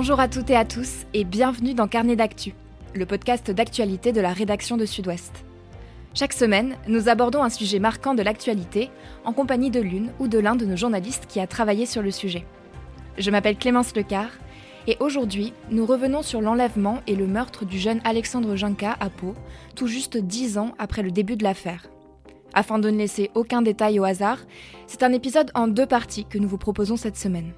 Bonjour à toutes et à tous et bienvenue dans Carnet d'actu, le podcast d'actualité de la rédaction de Sud-Ouest. Chaque semaine, nous abordons un sujet marquant de l'actualité en compagnie de l'une ou de l'un de nos journalistes qui a travaillé sur le sujet. Je m'appelle Clémence Lecar et aujourd'hui, nous revenons sur l'enlèvement et le meurtre du jeune Alexandre Junca à Pau, tout juste dix ans après le début de l'affaire. Afin de ne laisser aucun détail au hasard, c'est un épisode en deux parties que nous vous proposons cette semaine.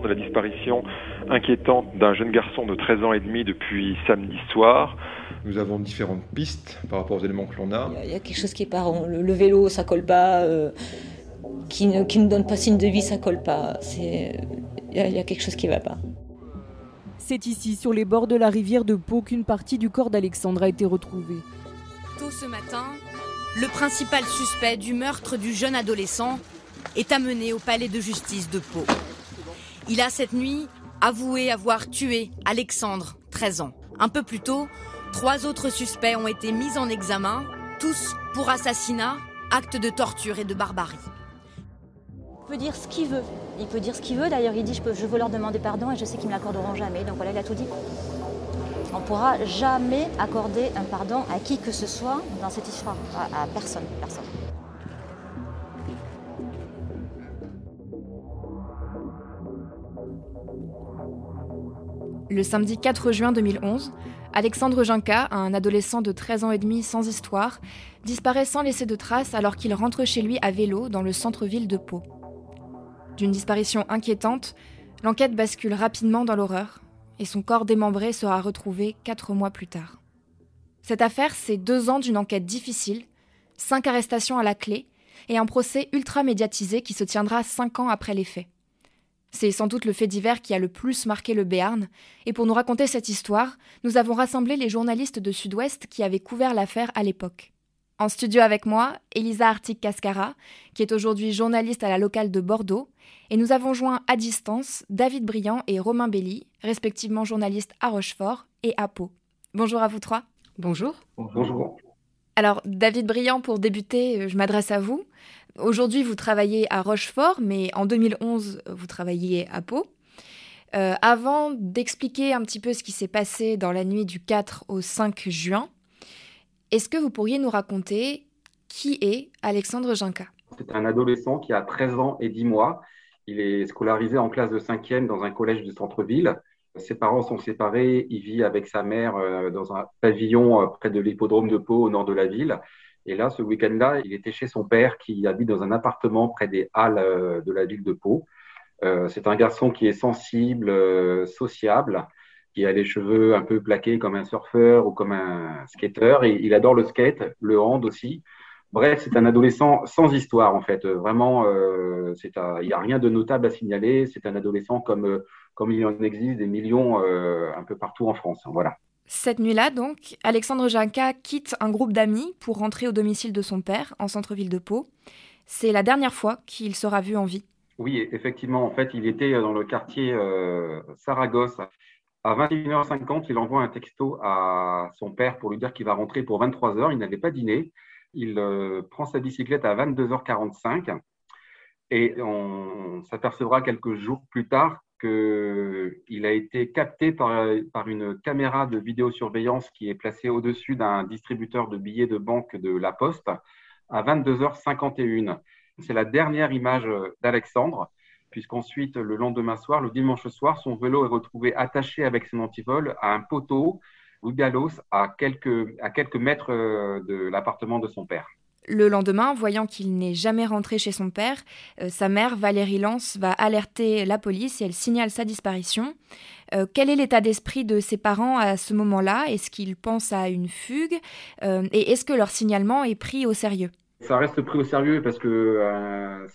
De la disparition inquiétante d'un jeune garçon de 13 ans et demi depuis samedi soir. Nous avons différentes pistes par rapport aux éléments que l'on a. Il y, a quelque chose qui est pas rond. Le, le vélo, ça colle pas. Euh, qui, ne, qui ne donne pas signe de vie, ça colle pas. C'est, il y, a, il y a quelque chose qui va pas. C'est ici, sur les bords de la rivière de Pau, qu'une partie du corps d'Alexandre a été retrouvée. Tôt ce matin, le principal suspect du meurtre du jeune adolescent est amené au palais de justice de Pau. Il a cette nuit avoué avoir tué Alexandre, 13 ans. Un peu plus tôt, trois autres suspects ont été mis en examen, tous pour assassinat, acte de torture et de barbarie. Il peut dire ce qu'il veut. Il peut dire ce qu'il veut. D'ailleurs, il dit je, je veux leur demander pardon et je sais qu'ils me l'accorderont jamais. Donc voilà, il a tout dit. On ne pourra jamais accorder un pardon à qui que ce soit dans cette histoire. À, à personne, personne. Le samedi 4 juin 2011, Alexandre Junca, un adolescent de 13 ans et demi sans histoire, disparaît sans laisser de traces alors qu'il rentre chez lui à vélo dans le centre-ville de Pau. D'une disparition inquiétante, l'enquête bascule rapidement dans l'horreur et son corps démembré sera retrouvé quatre mois plus tard. Cette affaire, c'est deux ans d'une enquête difficile, cinq arrestations à la clé et un procès ultra médiatisé qui se tiendra cinq ans après les faits. C'est sans doute le fait divers qui a le plus marqué le Béarn, et pour nous raconter cette histoire, nous avons rassemblé les journalistes de Sud-Ouest qui avaient couvert l'affaire à l'époque. En studio avec moi, Elisa Artic-Cascara, qui est aujourd'hui journaliste à la locale de Bordeaux, et nous avons joint à distance David Briand et Romain Belli, respectivement journalistes à Rochefort et à Pau. Bonjour à vous trois. Bonjour. Bonjour. Alors, David Briand, pour débuter, je m'adresse à vous. Aujourd'hui, vous travaillez à Rochefort, mais en 2011, vous travailliez à Pau. Euh, avant d'expliquer un petit peu ce qui s'est passé dans la nuit du 4 au 5 juin, est-ce que vous pourriez nous raconter qui est Alexandre Junca C'est un adolescent qui a 13 ans et 10 mois. Il est scolarisé en classe de 5e dans un collège du centre-ville. Ses parents sont séparés. Il vit avec sa mère euh, dans un pavillon euh, près de l'hippodrome de Pau, au nord de la ville. Et là, ce week-end-là, il était chez son père qui habite dans un appartement près des halles euh, de la ville de Pau. Euh, c'est un garçon qui est sensible, euh, sociable, qui a les cheveux un peu plaqués comme un surfeur ou comme un skater. Et il adore le skate, le hand aussi. Bref, c'est un adolescent sans histoire en fait. Vraiment, il n'y a rien de notable à signaler. C'est un adolescent comme, comme il en existe des millions un peu partout en France. Voilà. Cette nuit-là, donc, Alexandre Junca quitte un groupe d'amis pour rentrer au domicile de son père, en centre-ville de Pau. C'est la dernière fois qu'il sera vu en vie. Oui, effectivement, en fait, il était dans le quartier euh, Saragosse. À 21h50, il envoie un texto à son père pour lui dire qu'il va rentrer pour 23h. Il n'avait pas dîné. Il euh, prend sa bicyclette à 22h45 et on s'apercevra quelques jours plus tard qu'il a été capté par, une caméra de vidéosurveillance qui est placée au-dessus d'un distributeur de billets de banque de La Poste à 22h51. C'est la dernière image d'Alexandre, puisqu'ensuite, le lendemain soir, le dimanche soir, son vélo est retrouvé attaché avec son antivol à un poteau ou galos à quelques, à quelques mètres euh, de l'appartement de son père. Le lendemain, voyant qu'il n'est jamais rentré chez son père, euh, sa mère, Valérie Lance, va alerter la police et elle signale sa disparition. Euh, quel est l'état d'esprit de ses parents à ce moment-là? Est-ce qu'ils pensent à une fugue? Euh, Et est-ce que leur signalement est pris au sérieux? Ça reste pris au sérieux parce que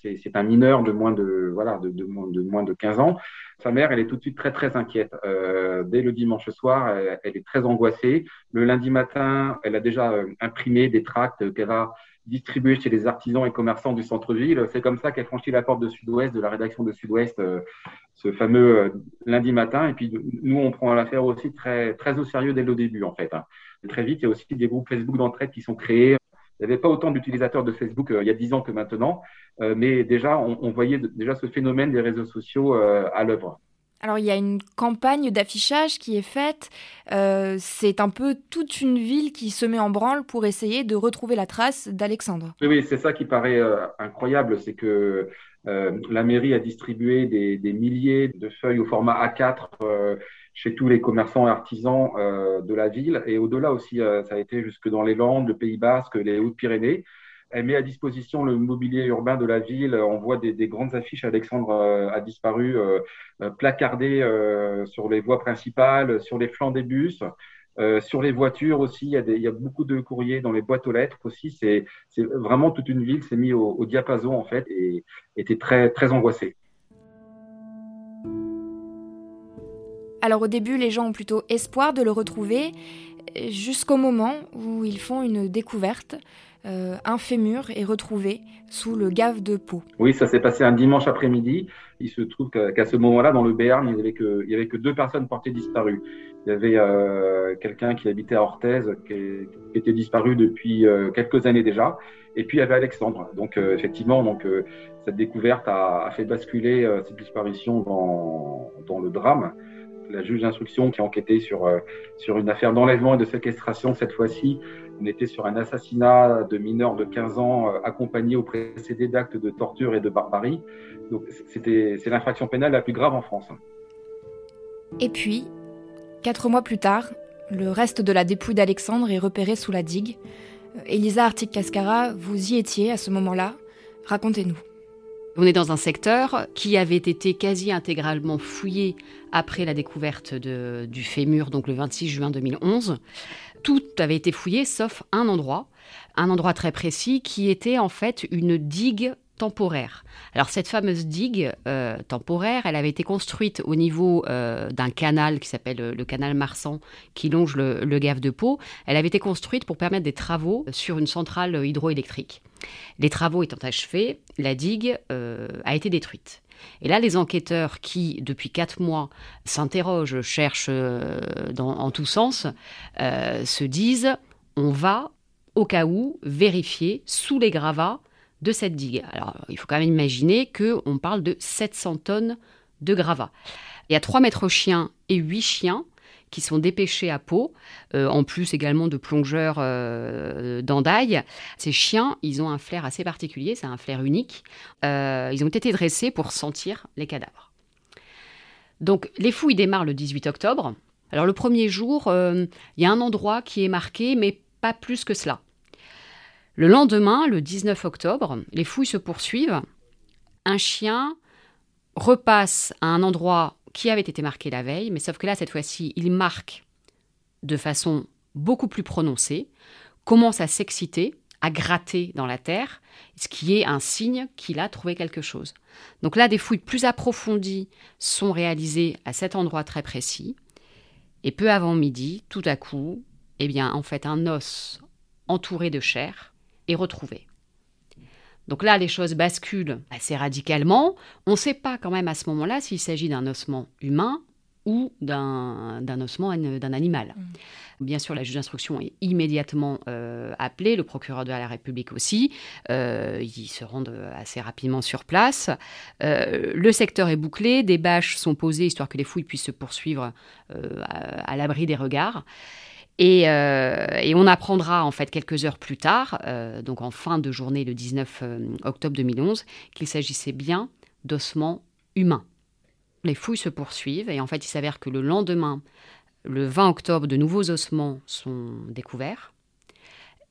c'est un mineur de moins de, voilà, de, de, de moins de 15 ans. Sa mère, elle est tout de suite très, très inquiète. Dès le dimanche soir, elle, elle est très angoissée. Le lundi matin, elle a déjà imprimé des tracts qu'elle va distribuer chez les artisans et commerçants du centre-ville. C'est comme ça qu'elle franchit la porte de Sud-Ouest, de la rédaction de Sud-Ouest, euh, ce fameux euh, lundi matin. Et puis, nous, on prend l'affaire aussi très, très au sérieux dès le début, en fait. hein. Très vite, il y a aussi des groupes Facebook d'entraide qui sont créés Il n'y avait pas autant d'utilisateurs de Facebook il y a dix ans que maintenant, mais déjà, on, voyait déjà ce phénomène des réseaux sociaux à l'œuvre. Alors il y a une campagne d'affichage qui est faite. Euh, c'est un peu toute une ville qui se met en branle pour essayer de retrouver la trace d'Alexandre. Oui, c'est ça qui paraît euh, incroyable, c'est que euh, la mairie a distribué des, des, milliers de feuilles au format A4 chez tous les commerçants et artisans de la ville et au-delà aussi, ça a été jusque dans les Landes, le Pays Basque, les Hautes-Pyrénées. Elle met à disposition le mobilier urbain de la ville. On voit des, des grandes affiches. Alexandre euh, a disparu, euh, euh, placardées sur les voies principales, sur les flancs des bus. sur les voitures aussi, il y, a des, il y, a beaucoup de courriers dans les boîtes aux lettres aussi. C'est vraiment toute une ville s'est mise au, au, diapason en fait et était très très angoissée. Alors au début, les gens ont plutôt espoir de le retrouver, jusqu'au moment où ils font une découverte. Euh, un fémur est retrouvé sous le gave de peau. Oui, ça s'est passé un dimanche après-midi. Il se trouve qu'à ce moment-là, dans le Béarn, il n'y avait, que, deux personnes portées disparues. Il y avait euh, quelqu'un qui habitait à Orthez, qui, était disparu depuis euh, quelques années déjà, et puis il y avait Alexandre. Donc effectivement, donc cette découverte a, fait basculer cette disparition dans le drame la juge d'instruction qui a enquêté sur, sur une affaire d'enlèvement et de séquestration cette fois-ci on était sur un assassinat de mineurs de 15 ans euh, accompagné au précédé d'actes de torture et de barbarie. C'est l'infraction pénale la plus grave en France. Et puis, quatre mois plus tard, le reste de la dépouille d'Alexandre est repéré sous la digue. Euh, Elisa Artic-Cascara, vous y étiez à ce moment-là. Racontez-nous. On est dans un secteur qui avait été quasi intégralement fouillé après la découverte du fémur, donc le 26 juin 2011 tout avait été fouillé sauf un endroit, un endroit très précis qui était en fait une digue temporaire. Alors cette fameuse digue euh, temporaire, elle avait été construite au niveau euh, d'un canal qui s'appelle euh, le canal Marsan, qui longe le, le, gave de Pau. Elle avait été construite pour permettre des travaux sur une centrale hydroélectrique. Les travaux étant achevés, la digue a été détruite. Et là, les enquêteurs qui, depuis quatre mois, s'interrogent, cherchent euh, en tous sens, euh, se disent on va, au cas où, vérifier sous les gravats de cette digue. Alors, il faut quand même imaginer qu'on parle de 700 tonnes de gravats. Il y a 3 mètres chiens et 8 chiens sont dépêchés à peau, euh, en plus également de plongeurs euh. Ces chiens, ils ont un flair assez particulier, c'est un flair unique. Euh, ils ont été dressés pour sentir les cadavres. Donc les fouilles démarrent le 18 octobre. Alors le premier jour, il y a un endroit qui est marqué, mais pas plus que cela. Le lendemain, le 19 octobre, les fouilles se poursuivent. Un chien repasse à un endroit qui avait été marqué la veille, mais sauf que là, cette fois-ci, il marque de façon beaucoup plus prononcée, commence à s'exciter, à gratter dans la terre, ce qui est un signe qu'il a trouvé quelque chose. Donc là, des fouilles plus approfondies sont réalisées à cet endroit très précis. Et peu avant midi, tout à coup, eh bien, en fait, un os entouré de chair est retrouvé. Donc là, les choses basculent assez radicalement. On ne sait pas quand même à ce moment-là s'il s'agit d'un ossement humain ou d'un ossement d'un animal. Mm. Bien sûr, la juge d'instruction est immédiatement euh, appelée, le procureur de la République aussi. Euh, ils se rendent assez rapidement sur place. Euh, le secteur est bouclé, des bâches sont posées histoire que les fouilles puissent se poursuivre à, à l'abri des regards. Euh, et, on apprendra en fait quelques heures plus tard, euh, donc en fin de journée le 19 euh, octobre 2011, qu'il s'agissait bien d'ossements humains. Les fouilles se poursuivent et en fait il s'avère que le lendemain, le 20 octobre, de nouveaux ossements sont découverts.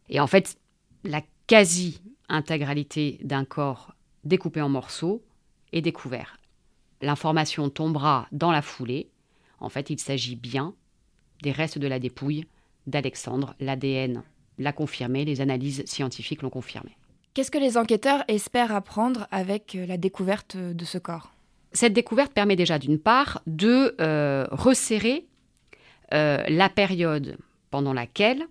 Et en fait, la quasi-intégralité d'un corps découpé en morceaux est découvert. L'information tombera dans la foulée. En fait, il s'agit bien des restes de la dépouille d'Alexandre. L'ADN l'a confirmé, les analyses scientifiques l'ont confirmé. Qu'est-ce que les enquêteurs espèrent apprendre avec euh, la découverte de ce corps? Cette découverte permet déjà d'une part de euh, resserrer euh, la période pendant laquelle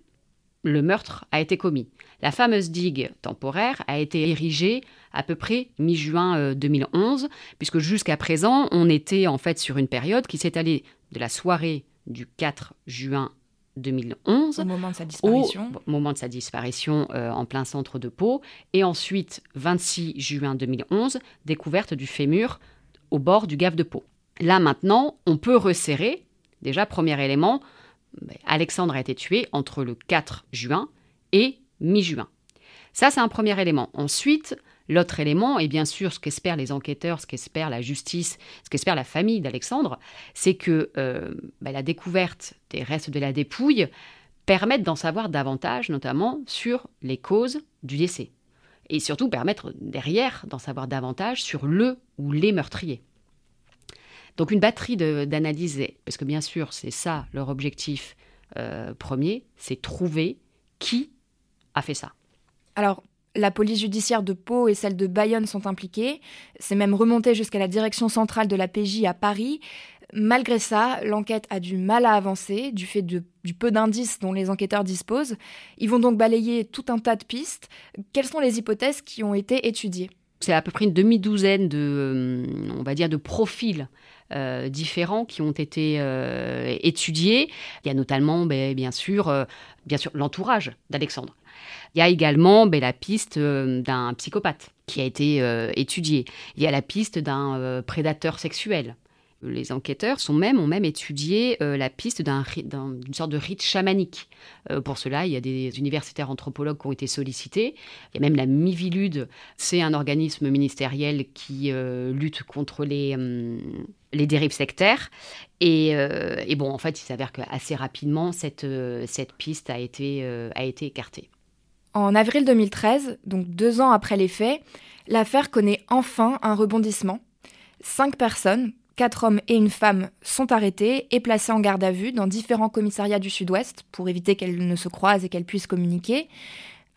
le meurtre a été commis. La fameuse digue temporaire a été érigée à peu près mi-juin 2011, puisque jusqu'à présent, on était en fait sur une période qui s'étalait de la soirée du 4 juin 2011. Au moment de sa disparition. Au moment de sa disparition euh, en plein centre de Pau. Et ensuite, 26 juin 2011, découverte du fémur au bord du gave de Pau. Là maintenant, on peut resserrer. Déjà, premier élément, ben, Alexandre a été tué entre le 4 juin et mi-juin. Ça, c'est un premier élément. Ensuite, l'autre élément, et bien sûr ce qu'espèrent les enquêteurs, ce qu'espère la justice, ce qu'espère la famille d'Alexandre, c'est que euh, ben, la découverte des restes de la dépouille permette d'en savoir davantage, notamment sur les causes du décès. Et surtout permettre derrière d'en savoir davantage sur le ou les meurtriers. Donc une batterie d'analyse, parce que bien sûr c'est ça leur objectif euh, premier, c'est trouver qui a fait ça. Alors la police judiciaire de Pau et celle de Bayonne sont impliquées. C'est même remonté jusqu'à la direction centrale de la PJ à Paris. Malgré ça, l'enquête a du mal à avancer du fait du peu d'indices dont les enquêteurs disposent. Ils vont donc balayer tout un tas de pistes. Quelles sont les hypothèses qui ont été étudiées? C'est à peu près une demi-douzaine de, euh, on va dire, de profils euh, différents qui ont été euh, étudiés. Il y a notamment, ben, bien sûr, euh, bien sûr l'entourage d'Alexandre. Il y a également ben, la piste d'un psychopathe qui a été étudiée. Il y a la piste d'un prédateur sexuel les enquêteurs sont même, ont même étudié la piste d'une sorte de rite chamanique. Pour cela, il y a des universitaires anthropologues qui ont été sollicités. Il y a même la Mivilude, c'est un organisme ministériel qui lutte contre les, hum, les dérives sectaires. Et, et, bon, en fait, il s'avère qu'assez rapidement, cette, cette piste a été, a été écartée. En avril 2013, donc deux ans après les faits, l'affaire connaît enfin un rebondissement. Cinq personnes, Quatre hommes et une femme sont arrêtés et placés en garde à vue dans différents commissariats du Sud-Ouest pour éviter qu'elles ne se croisent et qu'elles puissent communiquer.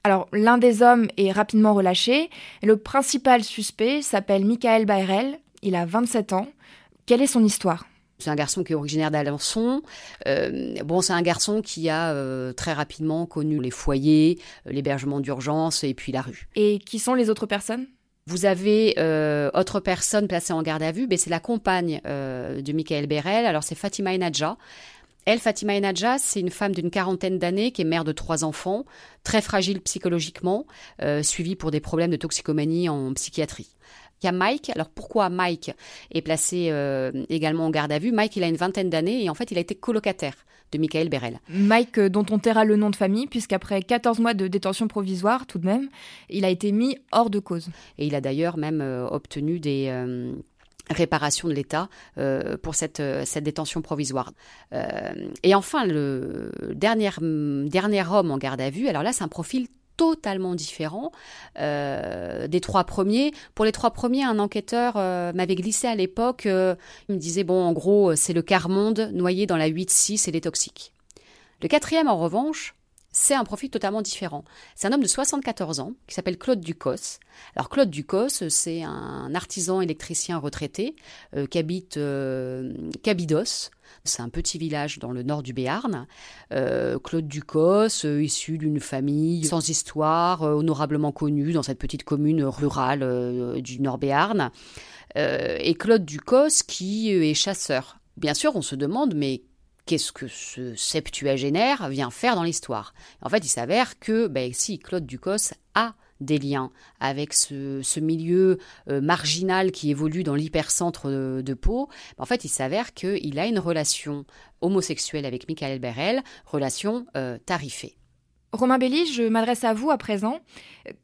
Alors, l'un des hommes est rapidement relâché. Le principal suspect s'appelle Michael Bayrel. Il a 27 ans. Quelle est son histoire? C'est un garçon qui est originaire d'Alençon. Euh, bon, c'est un garçon qui a euh, très rapidement connu les foyers, euh, l'hébergement d'urgence et puis la rue. Et qui sont les autres personnes? Vous avez euh, autre personne placée en garde à vue, ben, c'est la compagne de Michael Berel. Alors c'est Fatima Enadja. Elle, Fatima Enadja, c'est une femme d'une quarantaine d'années qui est mère de trois enfants, très fragile psychologiquement, suivie pour des problèmes de toxicomanie en psychiatrie. Il y a Mike. Alors pourquoi Mike est placé euh, également en garde à vue? Mike, il a une vingtaine d'années et en fait, il a été colocataire de Michael Berel. Mike, euh, dont on taira le nom de famille, puisqu'après 14 mois de détention provisoire, tout de même, il a été mis hors de cause. Et il a d'ailleurs même euh, obtenu des réparations de l'État pour cette, cette détention provisoire. et enfin, le dernier, dernier homme en garde à vue, alors là, c'est un profil totalement différent euh, des trois premiers. Pour les trois premiers, un enquêteur euh, m'avait glissé à l'époque, euh, il me disait, bon, en gros, c'est le quart monde noyé dans la 8-6 et les toxiques. Le quatrième, en revanche, c'est un profil totalement différent. C'est un homme de 74 ans qui s'appelle Claude Ducos. Alors Claude Ducos, c'est un artisan électricien retraité qui habite Cabidos, c'est un petit village dans le nord du Béarn. Euh, Claude Ducos, euh, issu d'une famille sans histoire, euh, honorablement connue dans cette petite commune rurale du nord Béarn. et Claude Ducos qui est chasseur. Bien sûr, on se demande, mais qu'est-ce que ce septuagénaire vient faire dans l'histoire En fait, il s'avère que, ben, si, Claude Ducos a des liens avec ce, milieu euh, marginal qui évolue dans l'hypercentre de, Pau, en fait, il s'avère qu'il a une relation homosexuelle avec Michael Berel, relation euh, tarifée. Romain Belli, je m'adresse à vous à présent.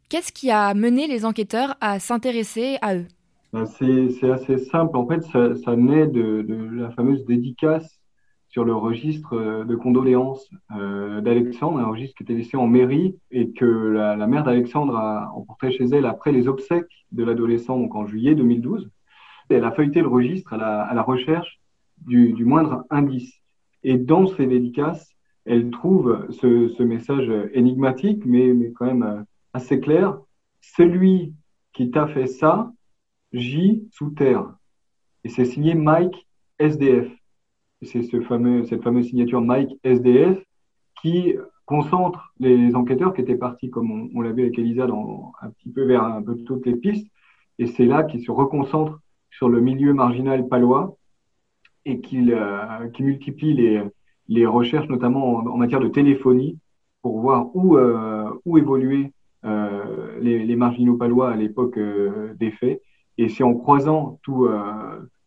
Qu'est-ce qui a mené les enquêteurs à s'intéresser à eux? Ben, C'est assez simple. En fait, ça, naît de, la fameuse dédicace sur le registre euh, de condoléances euh, d'Alexandre, un registre qui était laissé en mairie et que la, mère d'Alexandre a emporté chez elle après les obsèques de l'adolescent, donc en juillet 2012. Elle a feuilleté le registre à la, recherche du, moindre indice. Et dans ces dédicaces, elle trouve ce, message énigmatique, mais, mais, quand même euh, assez clair. Celui qui t'a fait ça, J sous terre. Et c'est signé Mike SDF c'est ce fameux, cette fameuse signature Mike SDF qui concentre les enquêteurs qui étaient partis, comme on, l'a vu avec Elisa, dans, un petit peu vers un peu toutes les pistes. Et c'est là qu'ils se reconcentrent sur le milieu marginal palois et qu'ils euh, qui multiplient les, les recherches, notamment en, matière de téléphonie, pour voir où, où évoluaient les, les, marginaux palois à l'époque des faits. Et c'est en croisant tout,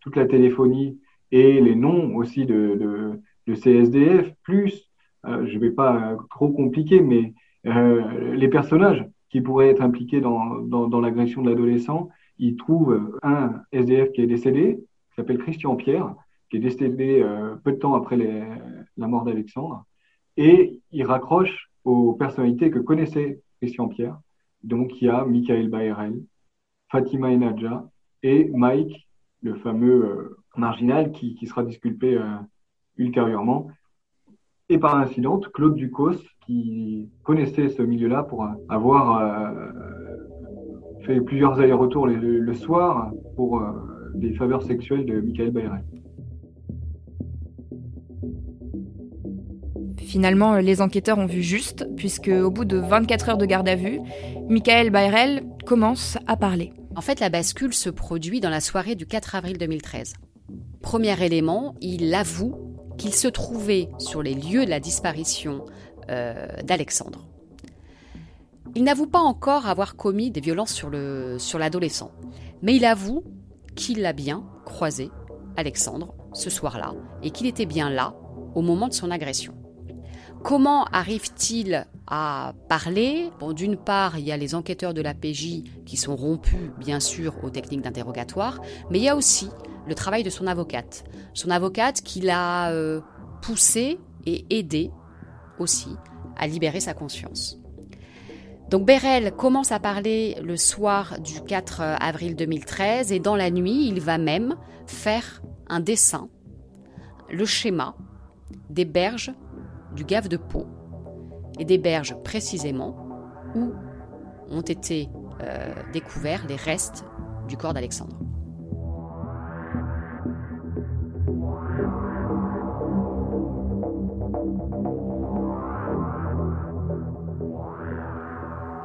toute la téléphonie et les noms aussi de, de, de CSDF, plus, je ne vais pas trop compliquer, mais les personnages qui pourraient être impliqués dans, dans, l'agression de l'adolescent, ils trouvent un SDF qui est décédé, qui s'appelle Christian Pierre, qui est décédé euh, peu de temps après la mort d'Alexandre, et il raccroche aux personnalités que connaissait Christian Pierre. Donc il y a Michael Baerel, Fatima Enadja et Mike, le fameux euh, marginal qui, sera disculpé euh, ultérieurement. Et par incident, Claude Ducos, qui connaissait ce milieu-là pour avoir fait plusieurs allers-retours le, soir pour des faveurs sexuelles de Michael Bayrel. Finalement, les enquêteurs ont vu juste, puisque au bout de 24 heures de garde à vue, Michael Bayrel commence à parler. En fait, la bascule se produit dans la soirée du 4 avril 2013. Premier élément, il avoue qu'il se trouvait sur les lieux de la disparition euh, d'Alexandre. Il n'avoue pas encore avoir commis des violences sur l'adolescent, mais il avoue qu'il l'a bien croisé, Alexandre, ce soir-là, et qu'il était bien là au moment de son agression. Comment arrive-t-il à parler d'une part, il y a les enquêteurs de la PJ qui sont rompus, bien sûr, aux techniques d'interrogatoire, mais il y a aussi le travail de son avocate. Son avocate qui l'a euh, poussé et aidé aussi à libérer sa conscience. Donc Bérel commence à parler le soir du 4 avril 2013 et dans la nuit, il va même faire un dessin, le schéma des berges du Gave de Pau et des berges précisément où ont été euh, découverts les restes du corps d'Alexandre.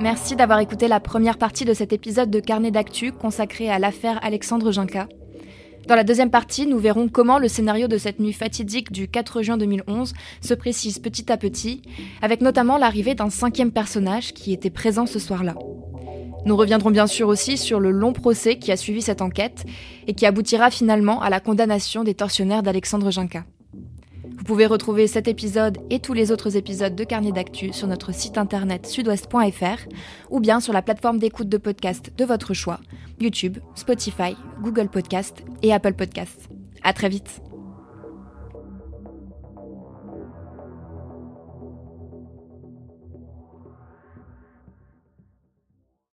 Merci d'avoir écouté la première partie de cet épisode de Carnet d'actu consacré à l'affaire Alexandre Jinka. Dans la deuxième partie, nous verrons comment le scénario de cette nuit fatidique du 4 juin 2011 se précise petit à petit, avec notamment l'arrivée d'un cinquième personnage qui était présent ce soir-là. Nous reviendrons bien sûr aussi sur le long procès qui a suivi cette enquête et qui aboutira finalement à la condamnation des tortionnaires d'Alexandre Jinka. Vous pouvez retrouver cet épisode et tous les autres épisodes de Carnet d'actu sur notre site internet sudouest.fr ou bien sur la plateforme d'écoute de podcast de votre choix, YouTube, Spotify, Google Podcast et Apple Podcast. À très vite.